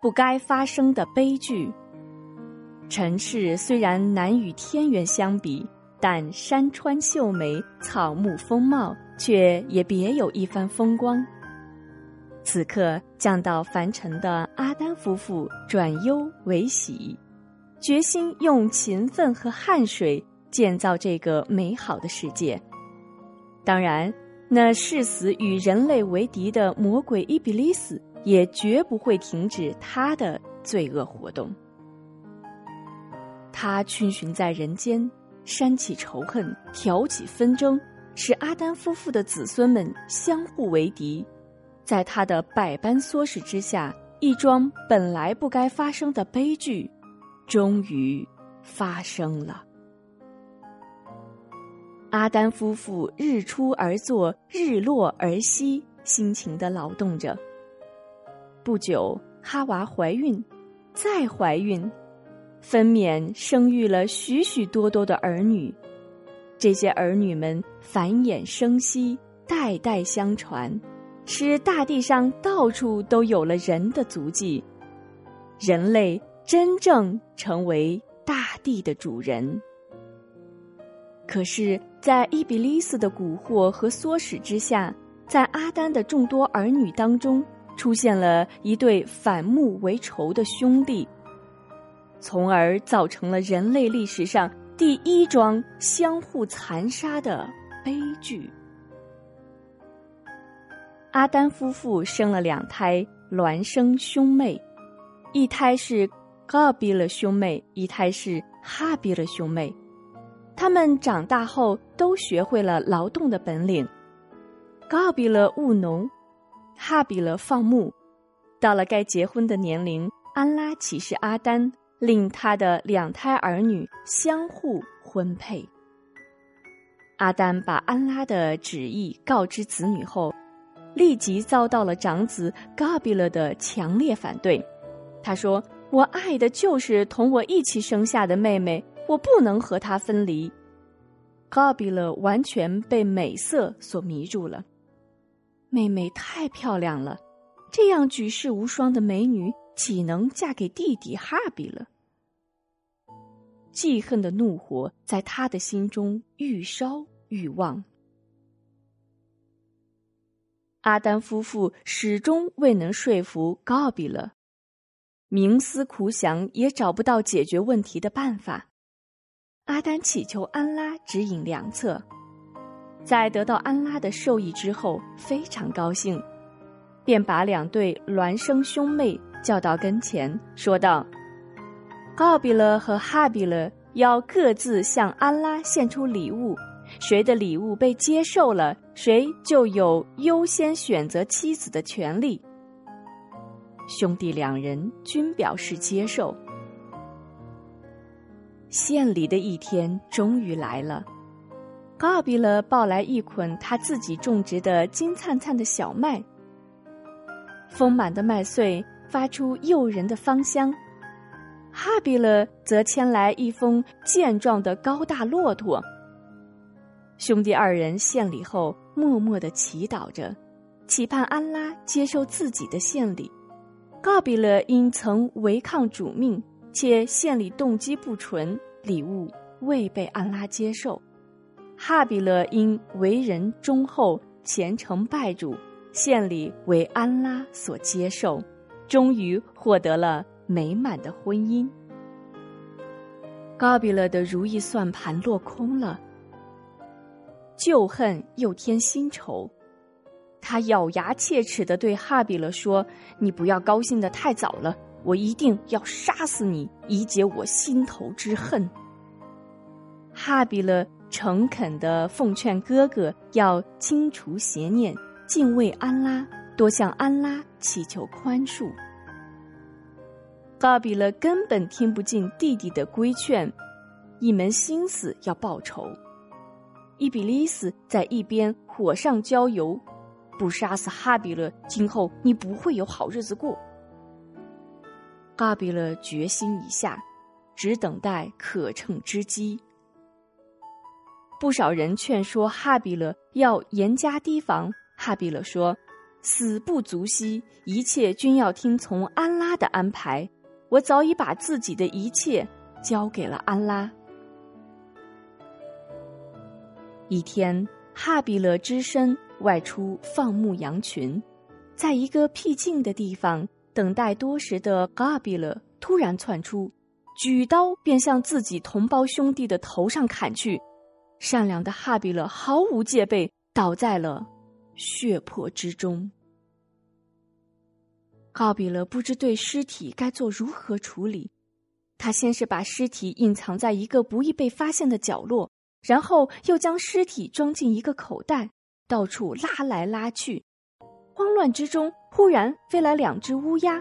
不该发生的悲剧。尘世虽然难与天元相比，但山川秀美，草木丰茂，却也别有一番风光。此刻降到凡尘的阿丹夫妇转忧为喜，决心用勤奋和汗水建造这个美好的世界。当然，那誓死与人类为敌的魔鬼伊比利斯也绝不会停止他的罪恶活动。他逡巡在人间，煽起仇恨，挑起纷争，使阿丹夫妇的子孙们相互为敌。在他的百般唆使之下，一桩本来不该发生的悲剧，终于发生了。阿丹夫妇日出而作，日落而息，辛勤的劳动着。不久，哈娃怀孕，再怀孕，分娩生育了许许多多的儿女。这些儿女们繁衍生息，代代相传，使大地上到处都有了人的足迹。人类真正成为大地的主人。可是。在伊比利斯的蛊惑和唆使之下，在阿丹的众多儿女当中，出现了一对反目为仇的兄弟，从而造成了人类历史上第一桩相互残杀的悲剧。阿丹夫妇生了两胎孪生兄妹，一胎是高比勒兄妹，一胎是哈比勒兄妹。他们长大后都学会了劳动的本领，高比勒务农，哈比勒放牧。到了该结婚的年龄，安拉启示阿丹，令他的两胎儿女相互婚配。阿丹把安拉的旨意告知子女后，立即遭到了长子高比勒的强烈反对。他说：“我爱的就是同我一起生下的妹妹。”我不能和她分离。高比勒完全被美色所迷住了，妹妹太漂亮了，这样举世无双的美女岂能嫁给弟弟哈比了？记恨的怒火在他的心中愈烧愈旺。阿丹夫妇始终未能说服高比勒，冥思苦想也找不到解决问题的办法。阿丹祈求安拉指引良策，在得到安拉的授意之后，非常高兴，便把两对孪生兄妹叫到跟前，说道：“高比勒和哈比勒要各自向安拉献出礼物，谁的礼物被接受了，谁就有优先选择妻子的权利。”兄弟两人均表示接受。献礼的一天终于来了，高比勒抱来一捆他自己种植的金灿灿的小麦，丰满的麦穗发出诱人的芳香。哈比勒则牵来一峰健壮的高大骆驼。兄弟二人献礼后，默默的祈祷着，期盼安拉接受自己的献礼。高比勒因曾违抗主命。且献礼动机不纯，礼物未被安拉接受。哈比勒因为人忠厚、虔诚拜主，献礼为安拉所接受，终于获得了美满的婚姻。高比勒的如意算盘落空了，旧恨又添新仇，他咬牙切齿地对哈比勒说：“你不要高兴得太早了。”我一定要杀死你，以解我心头之恨。哈比勒诚恳地奉劝哥哥要清除邪念，敬畏安拉，多向安拉祈求宽恕。哈比勒根本听不进弟弟的规劝，一门心思要报仇。伊比利斯在一边火上浇油，不杀死哈比勒，今后你不会有好日子过。哈比勒决心已下，只等待可乘之机。不少人劝说哈比勒要严加提防。哈比勒说：“死不足惜，一切均要听从安拉的安排。我早已把自己的一切交给了安拉。一天，哈比勒只身外出放牧羊群，在一个僻静的地方等待多时的嘎比勒突然窜出，举刀便向自己同胞兄弟的头上砍去。善良的哈比勒毫无戒备，倒在了血泊之中。哈比勒不知对尸体该做如何处理，他先是把尸体隐藏在一个不易被发现的角落。然后又将尸体装进一个口袋，到处拉来拉去。慌乱之中，忽然飞来两只乌鸦，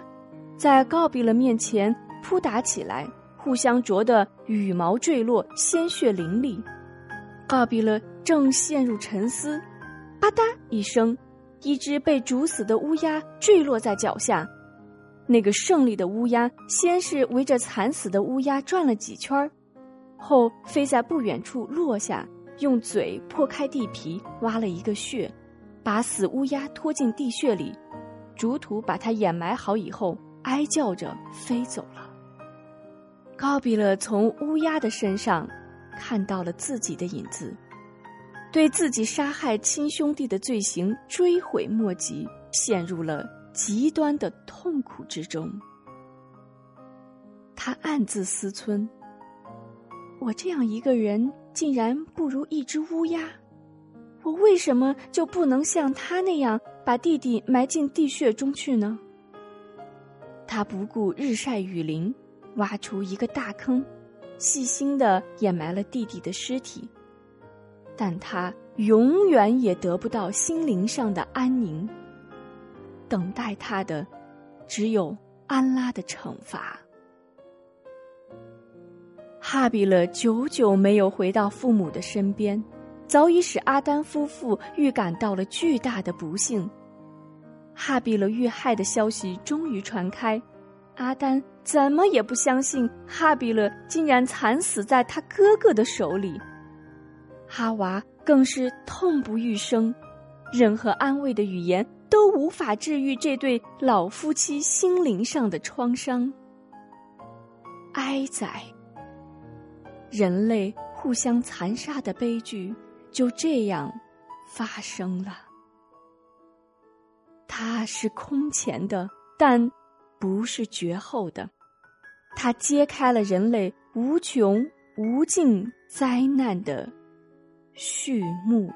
在告比勒面前扑打起来，互相啄得羽毛坠落，鲜血淋漓。告比勒正陷入沉思，吧嗒一声，一只被煮死的乌鸦坠落在脚下。那个胜利的乌鸦先是围着惨死的乌鸦转了几圈儿。后飞在不远处落下，用嘴破开地皮，挖了一个穴，把死乌鸦拖进地穴里，逐土把它掩埋好以后，哀叫着飞走了。高比勒从乌鸦的身上看到了自己的影子，对自己杀害亲兄弟的罪行追悔莫及，陷入了极端的痛苦之中。他暗自思忖。我这样一个人，竟然不如一只乌鸦。我为什么就不能像他那样把弟弟埋进地穴中去呢？他不顾日晒雨淋，挖出一个大坑，细心的掩埋了弟弟的尸体。但他永远也得不到心灵上的安宁。等待他的，只有安拉的惩罚。哈比勒久久没有回到父母的身边，早已使阿丹夫妇预感到了巨大的不幸。哈比勒遇害的消息终于传开，阿丹怎么也不相信哈比勒竟然惨死在他哥哥的手里。哈娃更是痛不欲生，任何安慰的语言都无法治愈这对老夫妻心灵上的创伤。哀哉！人类互相残杀的悲剧就这样发生了。它是空前的，但不是绝后的。它揭开了人类无穷无尽灾难的序幕。